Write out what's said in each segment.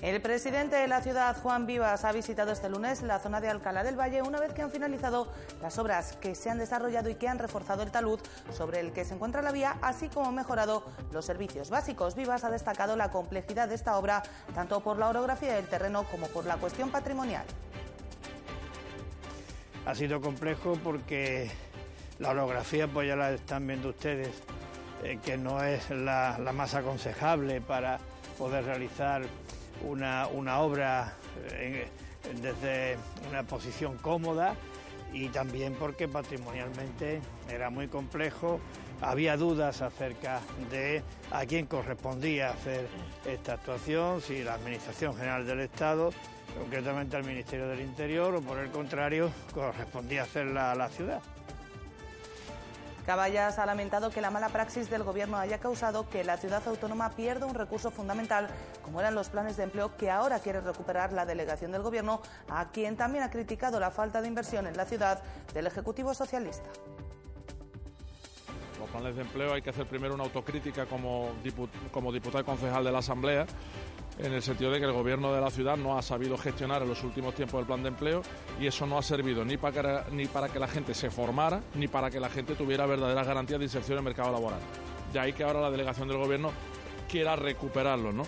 El presidente de la ciudad, Juan Vivas, ha visitado este lunes la zona de Alcalá del Valle una vez que han finalizado las obras que se han desarrollado y que han reforzado el talud sobre el que se encuentra la vía, así como mejorado los servicios básicos. Vivas ha destacado la complejidad de esta obra, tanto por la orografía del terreno como por la cuestión patrimonial. Ha sido complejo porque la orografía, pues ya la están viendo ustedes, eh, que no es la más aconsejable para poder realizar una, una obra eh, desde una posición cómoda y también porque patrimonialmente era muy complejo. Había dudas acerca de a quién correspondía hacer esta actuación, si la Administración General del Estado, concretamente al Ministerio del Interior, o por el contrario, correspondía hacerla a la ciudad. Caballas ha lamentado que la mala praxis del Gobierno haya causado que la ciudad autónoma pierda un recurso fundamental, como eran los planes de empleo que ahora quiere recuperar la delegación del Gobierno, a quien también ha criticado la falta de inversión en la ciudad del Ejecutivo Socialista. Los planes de empleo hay que hacer primero una autocrítica como, diputado y concejal de la Asamblea en el sentido de que el gobierno de la ciudad no ha sabido gestionar en los últimos tiempos el plan de empleo y eso no ha servido ni para que, ni para que la gente se formara ni para que la gente tuviera verdaderas garantías de inserción en el mercado laboral. De ahí que ahora la delegación del gobierno quiera recuperarlo, ¿no?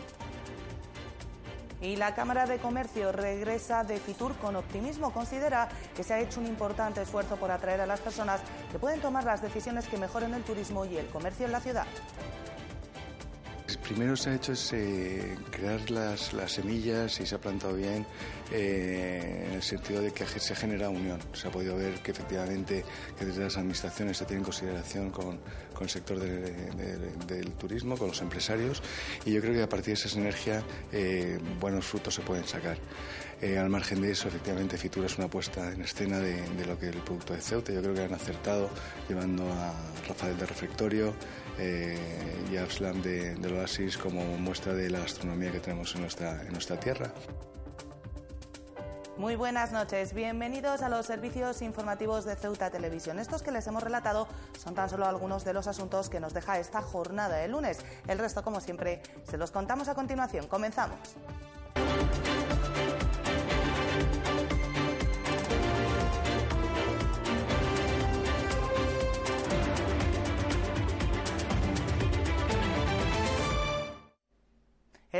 Y la Cámara de Comercio regresa de Fitur con optimismo. Considera que se ha hecho un importante esfuerzo por atraer a las personas que pueden tomar las decisiones que mejoren el turismo y el comercio en la ciudad. Primero se ha hecho es eh, crear las, las, semillas y se ha plantado bien eh, en el sentido de que se genera unión. Se ha podido ver que efectivamente que desde las administraciones se tiene en consideración con, con el sector del turismo, con los empresarios y yo creo que a partir de esa sinergia eh, buenos frutos se pueden sacar. Al margen de eso, efectivamente, Fitura es una puesta en escena de, lo que es el producto de Ceuta. Yo creo que han acertado llevando a Rafael de Refectorio, eh, y Abslam de, del Oasis como muestra de la gastronomía que tenemos en nuestra, en nuestra tierra. Muy buenas noches, bienvenidos a los servicios informativos de Ceuta Televisión. Estos que les hemos relatado son tan solo algunos de los asuntos que nos deja esta jornada de lunes. El resto, como siempre, se los contamos a continuación. Comenzamos.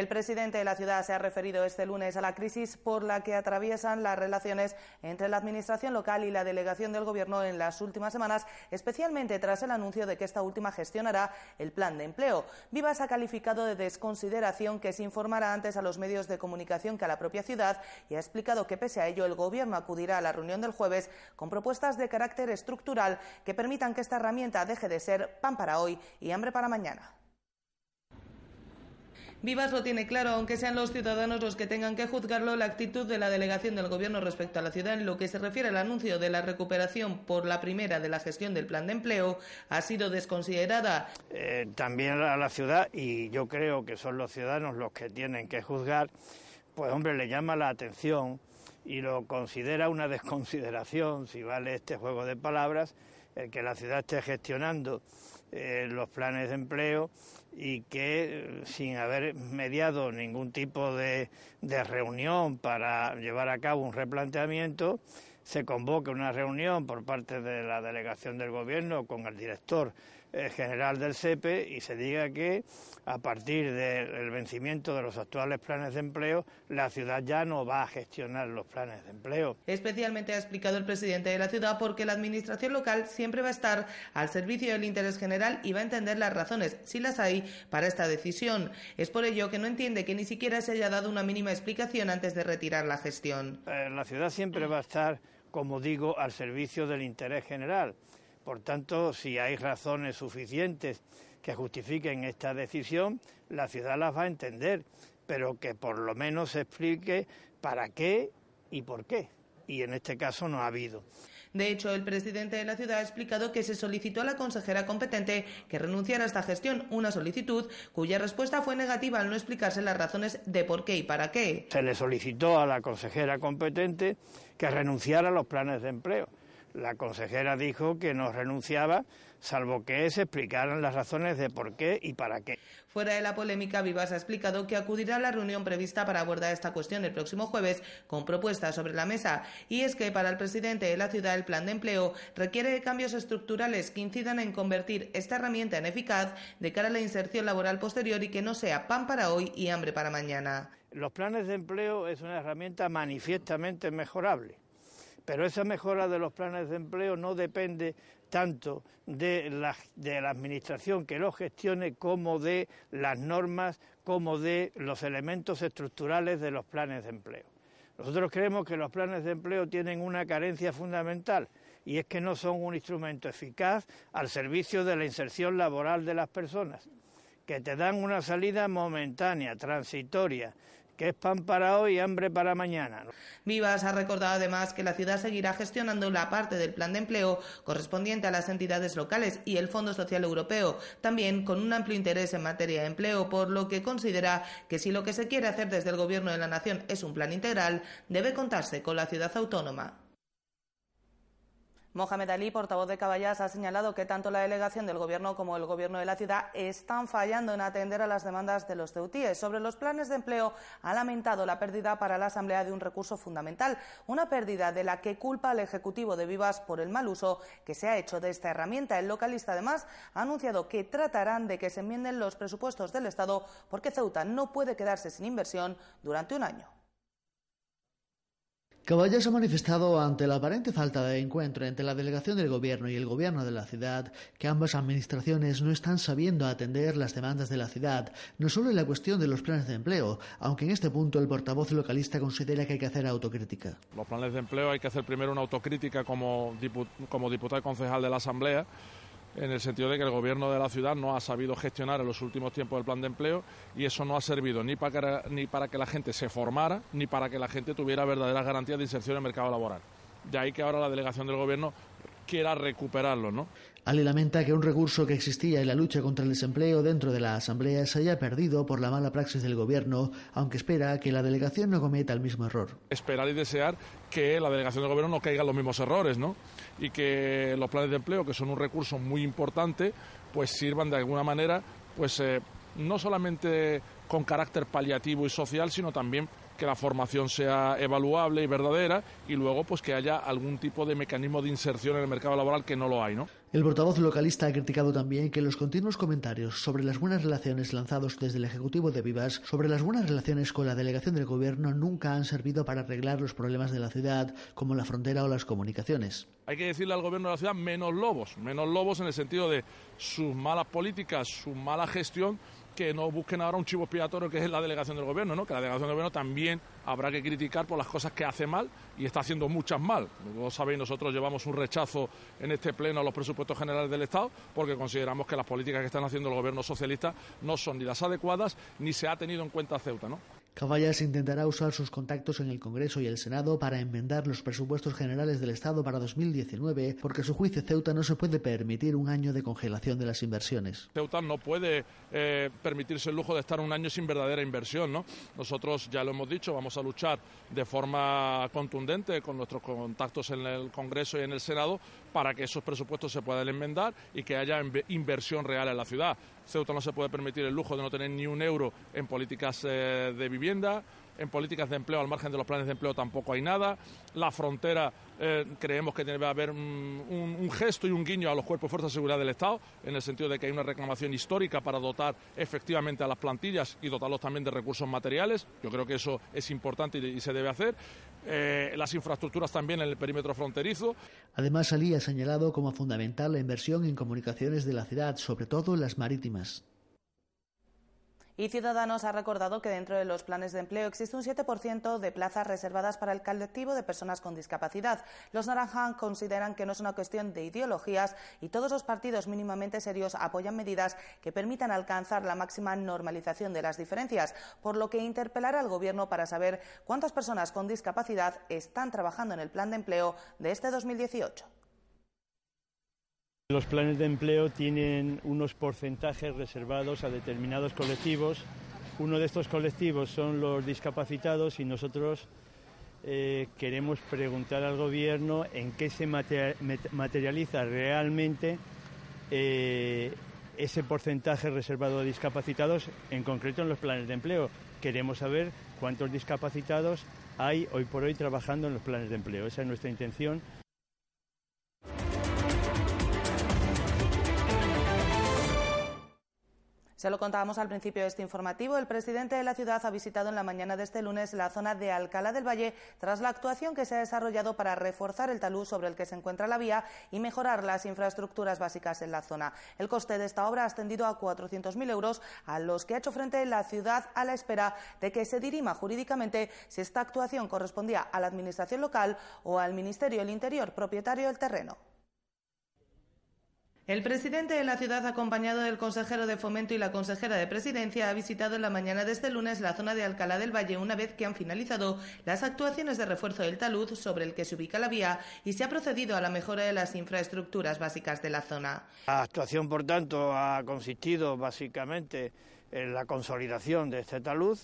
El presidente de la ciudad se ha referido este lunes a la crisis por la que atraviesan las relaciones entre la Administración local y la delegación del Gobierno en las últimas semanas, especialmente tras el anuncio de que esta última gestionará el plan de empleo. Vivas ha calificado de desconsideración que se informará antes a los medios de comunicación que a la propia ciudad y ha explicado que, pese a ello, el Gobierno acudirá a la reunión del jueves con propuestas de carácter estructural que permitan que esta herramienta deje de ser pan para hoy y hambre para mañana. Vivas lo tiene claro, aunque sean los ciudadanos los que tengan que juzgarlo, la actitud de la delegación del Gobierno respecto a la ciudad en lo que se refiere al anuncio de la recuperación por la primera de la gestión del plan de empleo ha sido desconsiderada. Eh, también a la ciudad, y yo creo que son los ciudadanos los que tienen que juzgar, pues hombre, le llama la atención y lo considera una desconsideración, si vale este juego de palabras, el que la ciudad esté gestionando eh, los planes de empleo y que sin haber mediado ningún tipo de, reunión para llevar a cabo un replanteamiento, se convoque una reunión por parte de la delegación del gobierno con el director eh, general del SEPE y se diga que a partir del vencimiento de los actuales planes de empleo, la ciudad ya no va a gestionar los planes de empleo. Especialmente ha explicado el presidente de la ciudad porque la administración local siempre va a estar al servicio del interés general y va a entender las razones, si las hay, para esta decisión. Es por ello que no entiende que ni siquiera se haya dado una mínima explicación antes de retirar la gestión. Eh, la ciudad siempre va a estar, como digo, al servicio del interés general. Por tanto, si hay razones suficientes que justifiquen esta decisión, la ciudad las va a entender. pero que por lo menos se explique para qué y por qué. Y en este caso no ha habido. De hecho, el presidente de la ciudad ha explicado que se solicitó a la consejera competente que renunciara a esta gestión, una solicitud cuya respuesta fue negativa al no explicarse las razones de por qué y para qué. Se le solicitó a la consejera competente que renunciara a los planes de empleo. La consejera dijo que no renunciaba salvo que se explicaran las razones de por qué y para qué. Fuera de la polémica, Vivas ha explicado que acudirá a la reunión prevista para abordar esta cuestión el próximo jueves con propuestas sobre la mesa. Y es que para el presidente de la ciudad el plan de empleo requiere cambios estructurales que incidan en convertir esta herramienta en eficaz de cara a la inserción laboral posterior y que no sea pan para hoy y hambre para mañana. Los planes de empleo es una herramienta manifiestamente mejorable pero esa mejora de los planes de empleo no depende tanto de la, de la Administración que lo gestione como de las normas, como de los elementos estructurales de los planes de empleo. Nosotros creemos que los planes de empleo tienen una carencia fundamental y es que no son un instrumento eficaz al servicio de la inserción laboral de las personas, que te dan una salida momentánea, transitoria, que es pan para hoy y hambre para mañana. Vivas ha recordado además que la ciudad seguirá gestionando la parte del plan de empleo correspondiente a las entidades locales y el Fondo Social Europeo, también con un amplio interés en materia de empleo, por lo que considera que si lo que se quiere hacer desde el Gobierno de la Nación es un plan integral, debe contarse con la ciudad autónoma. Mohamed Ali, portavoz de Caballas, ha señalado que tanto la delegación del Gobierno como el Gobierno de la ciudad están fallando en atender a las demandas de los ceutíes. Sobre los planes de empleo, ha lamentado la pérdida para la Asamblea de un recurso fundamental, una pérdida de la que culpa al Ejecutivo de Vivas por el mal uso que se ha hecho de esta herramienta. El localista, además, ha anunciado que tratarán de que se enmienden los presupuestos del Estado porque Ceuta no puede quedarse sin inversión durante un año. Caballas ha manifestado ante la aparente falta de encuentro entre la delegación del gobierno y el gobierno de la ciudad que ambas administraciones no están sabiendo atender las demandas de la ciudad, no solo en la cuestión de los planes de empleo, aunque en este punto el portavoz localista considera que hay que hacer autocrítica. Los planes de empleo hay que hacer primero una autocrítica como, como diputado y concejal de la Asamblea en el sentido de que el gobierno de la ciudad no ha sabido gestionar en los últimos tiempos el plan de empleo y eso no ha servido ni para, que, ni para que la gente se formara ni para que la gente tuviera verdaderas garantías de inserción en el mercado laboral. De ahí que ahora la delegación del gobierno quiera recuperarlo, ¿no? Ali lamenta que un recurso que existía en la lucha contra el desempleo dentro de la Asamblea se haya perdido por la mala praxis del Gobierno, aunque espera que la delegación no cometa el mismo error. Esperar y desear que la delegación del Gobierno no caiga en los mismos errores, ¿no? Y que los planes de empleo, que son un recurso muy importante, pues sirvan de alguna manera, pues eh, no solamente con carácter paliativo y social, sino también que la formación sea evaluable y verdadera y luego pues que haya algún tipo de mecanismo de inserción en el mercado laboral que no lo hay, ¿no? El portavoz localista ha criticado también que los continuos comentarios sobre las buenas relaciones lanzados desde el Ejecutivo de Vivas sobre las buenas relaciones con la delegación del Gobierno nunca han servido para arreglar los problemas de la ciudad, como la frontera o las comunicaciones. Hay que decirle al Gobierno de la ciudad menos lobos, menos lobos en el sentido de sus malas políticas, su mala gestión que no busquen ahora un chivo expiatorio que es la delegación del gobierno, ¿no? que la delegación del gobierno también habrá que criticar por las cosas que hace mal y está haciendo muchas mal. Como sabéis, nosotros llevamos un rechazo en este pleno a los presupuestos generales del Estado porque consideramos que las políticas que están haciendo el gobierno socialista no son ni las adecuadas ni se ha tenido en cuenta Ceuta. ¿no? Caballas intentará usar sus contactos en el Congreso y el Senado para enmendar los presupuestos generales del Estado para 2019, porque su juicio Ceuta no se puede permitir un año de congelación de las inversiones. Ceuta no puede eh, permitirse el lujo de estar un año sin verdadera inversión. ¿no? Nosotros ya lo hemos dicho, vamos a luchar de forma contundente con nuestros contactos en el Congreso y en el Senado para que esos presupuestos se puedan enmendar y que haya inversión real en la ciudad. Ceuta no se puede permitir el lujo de no tener ni un euro en políticas eh, de vivienda, en políticas de empleo, al margen de los planes de empleo tampoco hay nada. La frontera eh, creemos que debe haber un, gesto y un guiño a los cuerpos de fuerza de seguridad del Estado, en el sentido de que hay una reclamación histórica para dotar efectivamente a las plantillas y dotarlos también de recursos materiales. Yo creo que eso es importante y, se debe hacer. Eh, las infraestructuras también en el perímetro fronterizo. Además, Ali ha señalado como fundamental la inversión en comunicaciones de la ciudad, sobre todo en las marítimas. Y Ciudadanos ha recordado que dentro de los planes de empleo existe un 7% de plazas reservadas para el colectivo de personas con discapacidad. Los naranjas consideran que no es una cuestión de ideologías y todos los partidos mínimamente serios apoyan medidas que permitan alcanzar la máxima normalización de las diferencias, por lo que interpelar al Gobierno para saber cuántas personas con discapacidad están trabajando en el plan de empleo de este 2018. Los planes de empleo tienen unos porcentajes reservados a determinados colectivos. Uno de estos colectivos son los discapacitados y nosotros eh, queremos preguntar al Gobierno en qué se materializa realmente eh, ese porcentaje reservado a discapacitados, en concreto en los planes de empleo. Queremos saber cuántos discapacitados hay hoy por hoy trabajando en los planes de empleo. Esa es nuestra intención. Se lo contábamos al principio de este informativo. El presidente de la ciudad ha visitado en la mañana de este lunes la zona de Alcalá del Valle tras la actuación que se ha desarrollado para reforzar el talud sobre el que se encuentra la vía y mejorar las infraestructuras básicas en la zona. El coste de esta obra ha ascendido a 400.000 euros, a los que ha hecho frente la ciudad a la espera de que se dirima jurídicamente si esta actuación correspondía a la Administración local o al Ministerio del Interior, propietario del terreno. El presidente de la ciudad, acompañado del consejero de Fomento y la consejera de Presidencia, ha visitado en la mañana de este lunes la zona de Alcalá del Valle una vez que han finalizado las actuaciones de refuerzo del talud sobre el que se ubica la vía y se ha procedido a la mejora de las infraestructuras básicas de la zona. La actuación, por tanto, ha consistido básicamente en la consolidación de este talud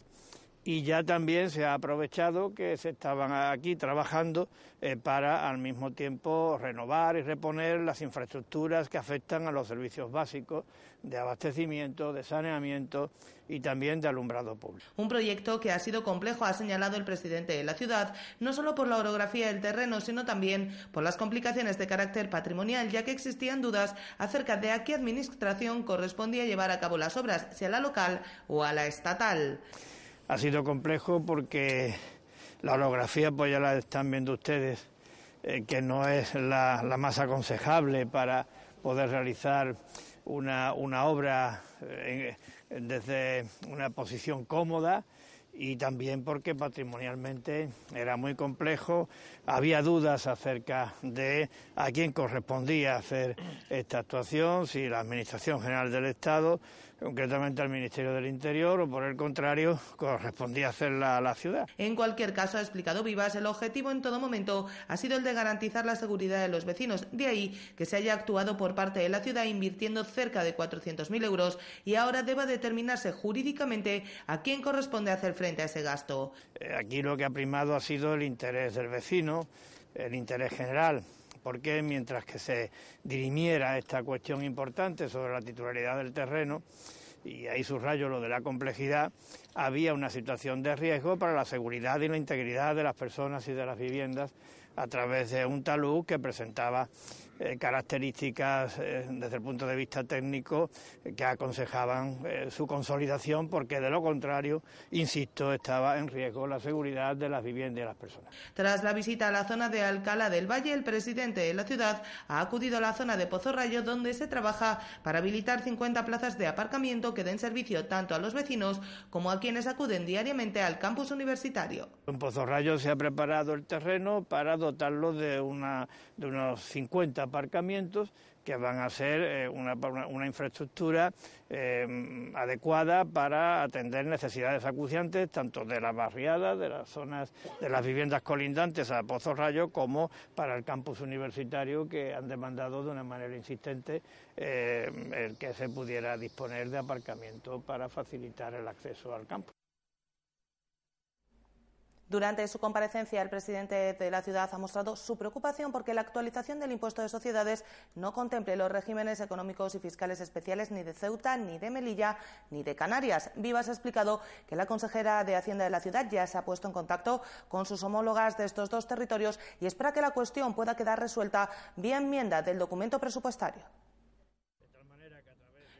y ya también se ha aprovechado que se estaban aquí trabajando eh, para al mismo tiempo renovar y reponer las infraestructuras que afectan a los servicios básicos de abastecimiento, de saneamiento y también de alumbrado público. Un proyecto que ha sido complejo, ha señalado el presidente de la ciudad, no solo por la orografía del terreno, sino también por las complicaciones de carácter patrimonial, ya que existían dudas acerca de a qué administración correspondía llevar a cabo las obras, si a la local o a la estatal. Ha sido complejo porque la orografía, pues ya la están viendo ustedes, eh, que no es la, más aconsejable para poder realizar una, obra eh, desde una posición cómoda y también porque patrimonialmente era muy complejo. Había dudas acerca de a quién correspondía hacer esta actuación, si la Administración General del Estado concretamente al Ministerio del Interior, o por el contrario, correspondía hacerla a la ciudad. En cualquier caso, ha explicado Vivas, el objetivo en todo momento ha sido el de garantizar la seguridad de los vecinos. De ahí que se haya actuado por parte de la ciudad invirtiendo cerca de 400.000 euros y ahora deba determinarse jurídicamente a quién corresponde hacer frente a ese gasto. Eh, aquí lo que ha primado ha sido el interés del vecino, el interés general porque mientras que se dirimiera esta cuestión importante sobre la titularidad del terreno, y ahí subrayo lo de la complejidad, había una situación de riesgo para la seguridad y la integridad de las personas y de las viviendas a través de un talud que presentaba eh, características eh, desde el punto de vista técnico eh, que aconsejaban su consolidación porque de lo contrario, insisto, estaba en riesgo la seguridad de las viviendas y de las personas. Tras la visita a la zona de Alcalá del Valle, el presidente de la ciudad ha acudido a la zona de Pozo Rayo donde se trabaja para habilitar 50 plazas de aparcamiento que den servicio tanto a los vecinos como a quienes acuden diariamente al campus universitario. En Pozo Rayo se ha preparado el terreno para dotarlo de, una, de unos 50 aparcamientos que van a ser eh, una, una, infraestructura eh, adecuada para atender necesidades acuciantes tanto de las barriadas, de las zonas, de las viviendas colindantes a Pozo Rayo, como para el campus universitario que han demandado de una manera insistente eh, el que se pudiera disponer de aparcamiento para facilitar el acceso al campus. Durante su comparecencia, el presidente de la ciudad ha mostrado su preocupación porque la actualización del impuesto de sociedades no contemple los regímenes económicos y fiscales especiales ni de Ceuta, ni de Melilla, ni de Canarias. Vivas ha explicado que la consejera de Hacienda de la ciudad ya se ha puesto en contacto con sus homólogas de estos dos territorios y espera que la cuestión pueda quedar resuelta vía enmienda del documento presupuestario.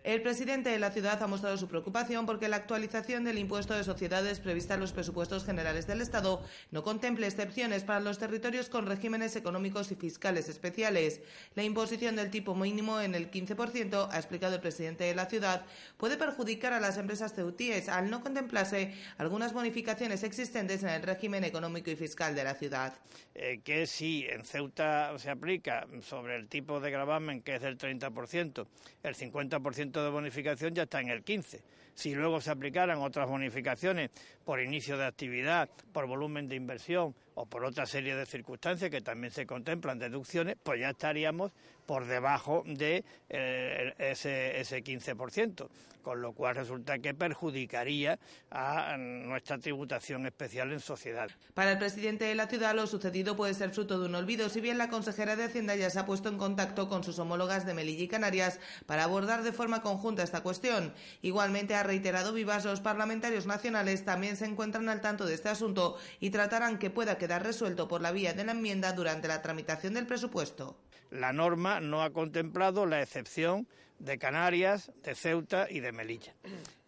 El presidente de la ciudad ha mostrado su preocupación porque la actualización del impuesto de sociedades prevista en los presupuestos generales del Estado no contemple excepciones para los territorios con regímenes económicos y fiscales especiales. La imposición del tipo mínimo en el 15%, ha explicado el presidente de la ciudad, puede perjudicar a las empresas ceutíes al no contemplarse algunas bonificaciones existentes en el régimen económico y fiscal de la ciudad. Eh, que si en Ceuta se aplica sobre el tipo de gravamen que es del 30%, el 50% de bonificación ya está en el 15%. Si luego se aplicaran otras bonificaciones por inicio de actividad, por volumen de inversión o por otra serie de circunstancias que también se contemplan deducciones, pues ya estaríamos por debajo de eh, ese, ese 15%, con lo cual resulta que perjudicaría a nuestra tributación especial en sociedad. Para el presidente de la ciudad, lo sucedido puede ser fruto de un olvido, si bien la consejera de Hacienda ya se ha puesto en contacto con sus homólogas de Melilla y Canarias para abordar de forma conjunta esta cuestión. Igualmente, ha reiterado Vivas, los parlamentarios nacionales también se encuentran al tanto de este asunto y tratarán que pueda quedar resuelto por la vía de la enmienda durante la tramitación del presupuesto. La norma no ha contemplado la excepción de Canarias, de Ceuta y de Melilla.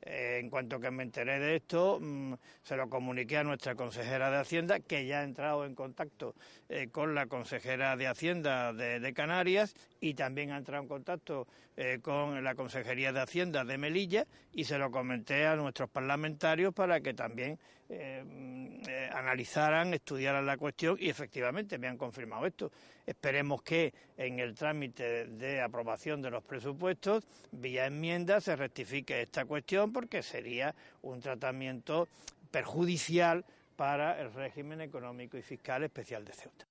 Eh, en cuanto que me enteré de esto, mm, se lo comuniqué a nuestra consejera de Hacienda, que ya ha entrado en contacto eh, con la consejera de Hacienda de, Canarias y también ha entrado en contacto eh, con la Consejería de Hacienda de Melilla y se lo comenté a nuestros parlamentarios para que también mm, analizaran, estudiaran la cuestión y efectivamente me han confirmado esto. Esperemos que en el trámite de aprobación de los presupuestos, vía enmienda, se rectifique esta cuestión porque sería un tratamiento perjudicial para el régimen económico y fiscal especial de Ceuta.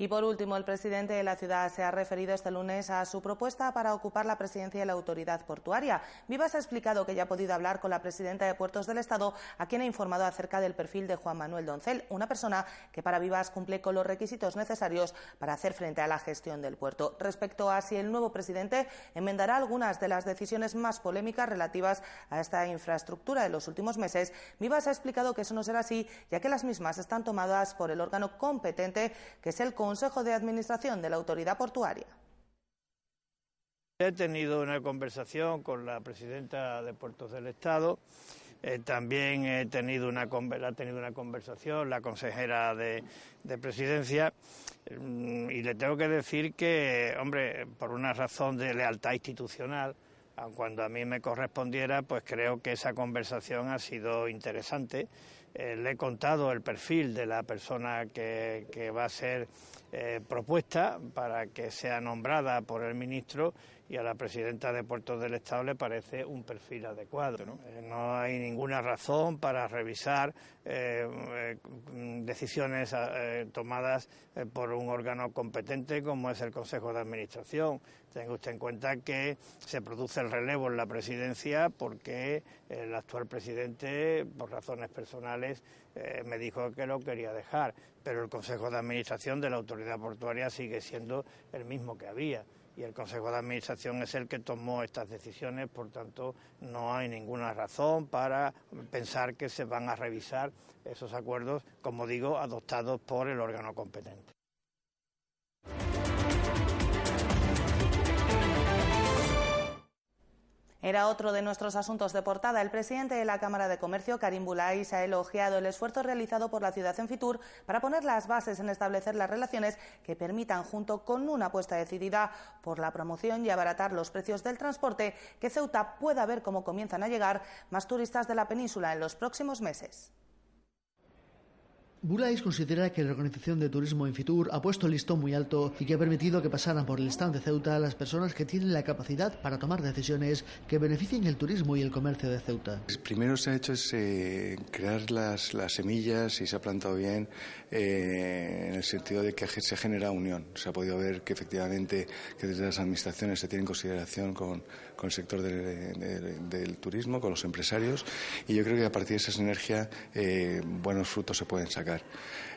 Y por último, el presidente de la ciudad se ha referido este lunes a su propuesta para ocupar la presidencia de la autoridad portuaria. Vivas ha explicado que ya ha podido hablar con la presidenta de Puertos del Estado, a quien ha informado acerca del perfil de Juan Manuel Doncel, una persona que para Vivas cumple con los requisitos necesarios para hacer frente a la gestión del puerto. Respecto a si el nuevo presidente enmendará algunas de las decisiones más polémicas relativas a esta infraestructura de los últimos meses, Vivas ha explicado que eso no será así, ya que las mismas están tomadas por el órgano competente, que es el Consejo de Administración de la Autoridad Portuaria. He tenido una conversación con la presidenta de Puertos del Estado. Eh, también he tenido una, ha tenido una conversación la consejera de, presidencia mm, y le tengo que decir que, hombre, por una razón de lealtad institucional, cuando a mí me correspondiera, pues creo que esa conversación ha sido interesante. Eh, le he contado el perfil de la persona que, que va a ser eh, propuesta para que sea nombrada por el ministro y a la presidenta de Puertos del Estado le parece un perfil adecuado. No, eh, hay ninguna razón para revisar eh, decisiones tomadas por un órgano competente como es el Consejo de Administración. Tenga usted en cuenta que se produce el relevo en la presidencia porque el actual presidente, por razones personales, me dijo que lo quería dejar pero el Consejo de Administración de la Autoridad Portuaria sigue siendo el mismo que había y el Consejo de Administración es el que tomó estas decisiones, por tanto no hay ninguna razón para pensar que se van a revisar esos acuerdos, como digo, adoptados por el órgano competente. Era otro de nuestros asuntos de portada. El presidente de la Cámara de Comercio, Karim Bulais, ha elogiado el esfuerzo realizado por la ciudad en Fitur para poner las bases en establecer las relaciones que permitan, junto con una apuesta decidida por la promoción y abaratar los precios del transporte, que Ceuta pueda ver cómo comienzan a llegar más turistas de la península en los próximos meses. Bulais considera que la Organización de Turismo en Fitur ha puesto el listón muy alto y que ha permitido que pasaran por el stand de Ceuta las personas que tienen la capacidad para tomar decisiones que beneficien el turismo y el comercio de Ceuta. Primero se ha hecho es eh, crear las, las, semillas y se ha plantado bien eh, en el sentido de que se genera unión. Se ha podido ver que efectivamente que desde las administraciones se tiene en consideración con, con el sector del turismo, con los empresarios y yo creo que a partir de esa sinergia eh, buenos frutos se pueden sacar. That.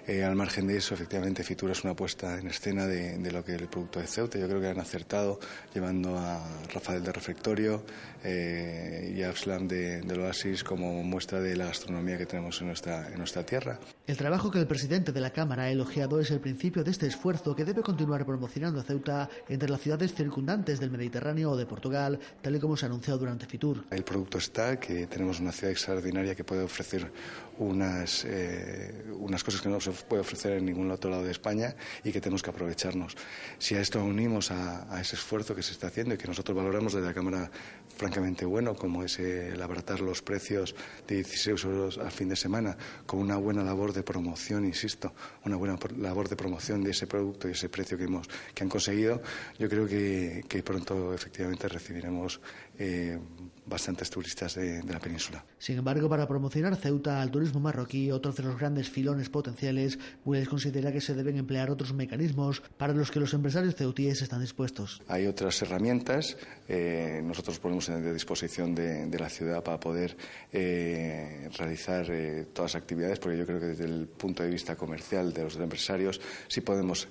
Eh, al margen de eso, efectivamente, Fitur es una puesta en escena de, lo que el producto de Ceuta. Yo creo que han acertado llevando a Rafael de Refectorio eh, y a Abslam de, del Oasis como muestra de la gastronomía que tenemos en nuestra, en nuestra tierra. El trabajo que el presidente de la Cámara ha elogiado es el principio de este esfuerzo que debe continuar promocionando a Ceuta entre las ciudades circundantes del Mediterráneo o de Portugal, tal y como se ha anunciado durante Fitur. El producto está, que tenemos una ciudad extraordinaria que puede ofrecer unas, eh, unas cosas que no se puede ofrecer en ningún otro lado de España y que tenemos que aprovecharnos. Si a esto unimos a, ese esfuerzo que se está haciendo y que nosotros valoramos desde la Cámara francamente bueno, como es el abaratar los precios de 16 euros al fin de semana, con una buena labor de promoción, insisto, una buena labor de promoción de ese producto y ese precio que, hemos, que han conseguido, yo creo que, que pronto efectivamente recibiremos eh, bastantes turistas de, la península. Sin embargo, para promocionar Ceuta al turismo marroquí, otro de los grandes filones potenciales, Willis considera que se deben emplear otros mecanismos para los que los empresarios ceutíes están dispuestos. Hay otras herramientas, eh, nosotros ponemos a disposición de, la ciudad para poder eh, realizar eh, todas las actividades, porque yo creo que desde el punto de vista comercial de los empresarios sí podemos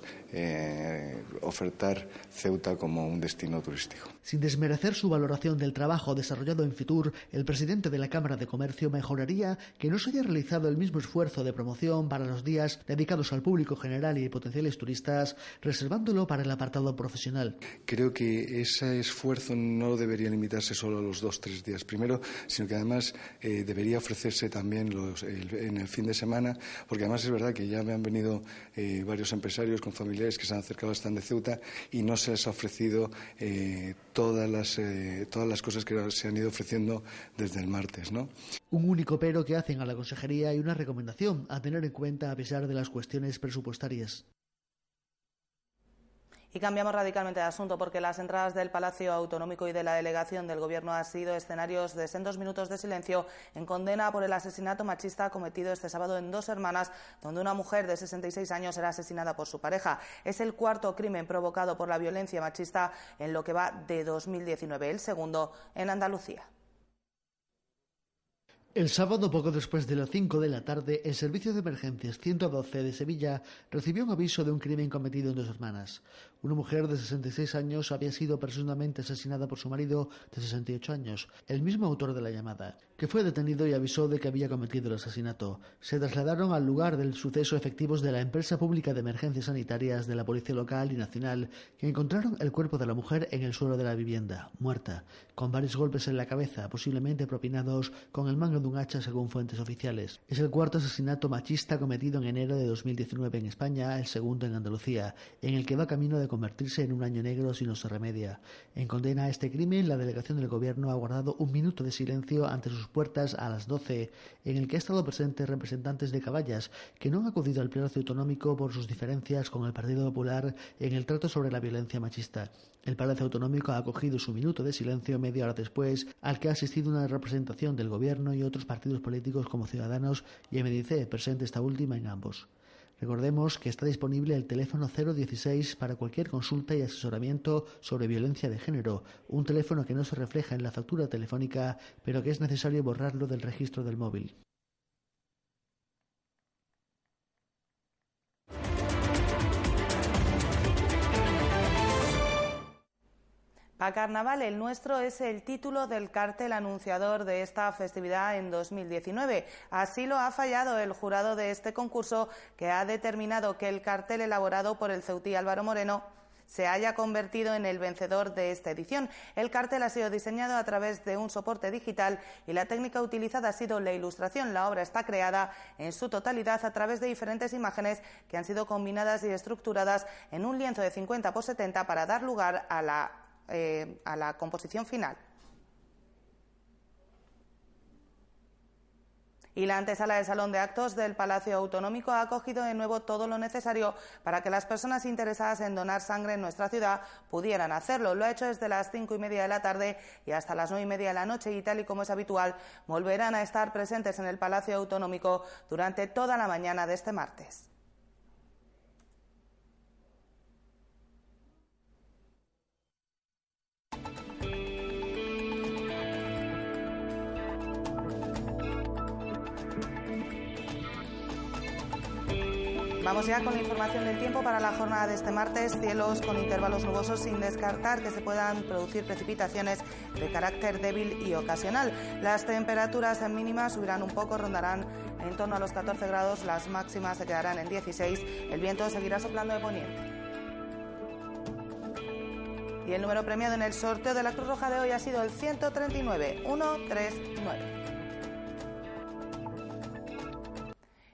ofertar Ceuta como un destino turístico. Sin desmerecer su valoración del trabajo desarrollado en Fitur, el presidente de la Cámara de Comercio mejoraría que no se haya realizado el mismo esfuerzo de promoción para los días dedicados al público general y potenciales turistas, reservándolo para el apartado profesional. Creo que ese esfuerzo no debería limitarse solo a los dos tres días primero, sino que además eh, debería ofrecerse también en el fin de semana, porque además es verdad que ya me han venido eh, varios empresarios con familiares que se han acercado a stand de Ceuta y no se les ha ofrecido eh, todas las todas las cosas que se han ido ofreciendo desde el martes. ¿no? Un único pero que hacen a la consejería y una recomendación a tener en cuenta a pesar de las cuestiones presupuestarias. Y cambiamos radicalmente de asunto porque las entradas del Palacio Autonómico y de la delegación del Gobierno han sido escenarios de sendos minutos de silencio en condena por el asesinato machista cometido este sábado en dos hermanas, donde una mujer de 66 años era asesinada por su pareja. Es el cuarto crimen provocado por la violencia machista en lo que va de 2019, el segundo en Andalucía. El sábado, poco después de las 5 de la tarde, el Servicio de Emergencias 112 de Sevilla recibió un aviso de un crimen cometido en dos hermanas. Una mujer de 66 años había sido presuntamente asesinada por su marido de 68 años, el mismo autor de la llamada, que fue detenido y avisó de que había cometido el asesinato. Se trasladaron al lugar del suceso efectivos de la empresa pública de emergencias sanitarias de la Policía Local y Nacional, que encontraron el cuerpo de la mujer en el suelo de la vivienda, muerta, con varios golpes en la cabeza, posiblemente propinados con el mango de un hacha según fuentes oficiales. Es el cuarto asesinato machista cometido en enero de 2019 en España, el segundo en Andalucía, en el que va camino de convertirse en un año negro si no se remedia. En condena a este crimen, la delegación del Gobierno ha guardado un minuto de silencio ante sus puertas a las 12, en el que han estado presentes representantes de Caballas, que no han acudido al Palacio Autonómico por sus diferencias con el Partido Popular en el trato sobre la violencia machista. El Palacio Autonómico ha acogido su minuto de silencio media hora después, al que ha asistido una representación del Gobierno y otros partidos políticos como Ciudadanos y MDC, presente esta última en ambos. Recordemos que está disponible el teléfono 016 para cualquier consulta y asesoramiento sobre violencia de género, un teléfono que no se refleja en la factura telefónica, pero que es necesario borrarlo del registro del móvil. A Carnaval el nuestro es el título del cartel anunciador de esta festividad en 2019. Así lo ha fallado el jurado de este concurso que ha determinado que el cartel elaborado por el ceutí Álvaro Moreno se haya convertido en el vencedor de esta edición. El cartel ha sido diseñado a través de un soporte digital y la técnica utilizada ha sido la ilustración. La obra está creada en su totalidad a través de diferentes imágenes que han sido combinadas y estructuradas en un lienzo de 50 por 70 para dar lugar a la eh, a la composición final. Y la antesala del Salón de Actos del Palacio Autonómico ha acogido de nuevo todo lo necesario para que las personas interesadas en donar sangre en nuestra ciudad pudieran hacerlo. Lo ha hecho desde las cinco y media de la tarde y hasta las nueve y media de la noche y tal y como es habitual, volverán a estar presentes en el Palacio Autonómico durante toda la mañana de este martes. Vamos ya con la información del tiempo para la jornada de este martes. Cielos con intervalos nubosos sin descartar que se puedan producir precipitaciones de carácter débil y ocasional. Las temperaturas mínimas subirán un poco, rondarán en torno a los 14 grados, las máximas se quedarán en 16. El viento seguirá soplando de poniente. Y el número premiado en el sorteo de la Cruz Roja de hoy ha sido el 139 139.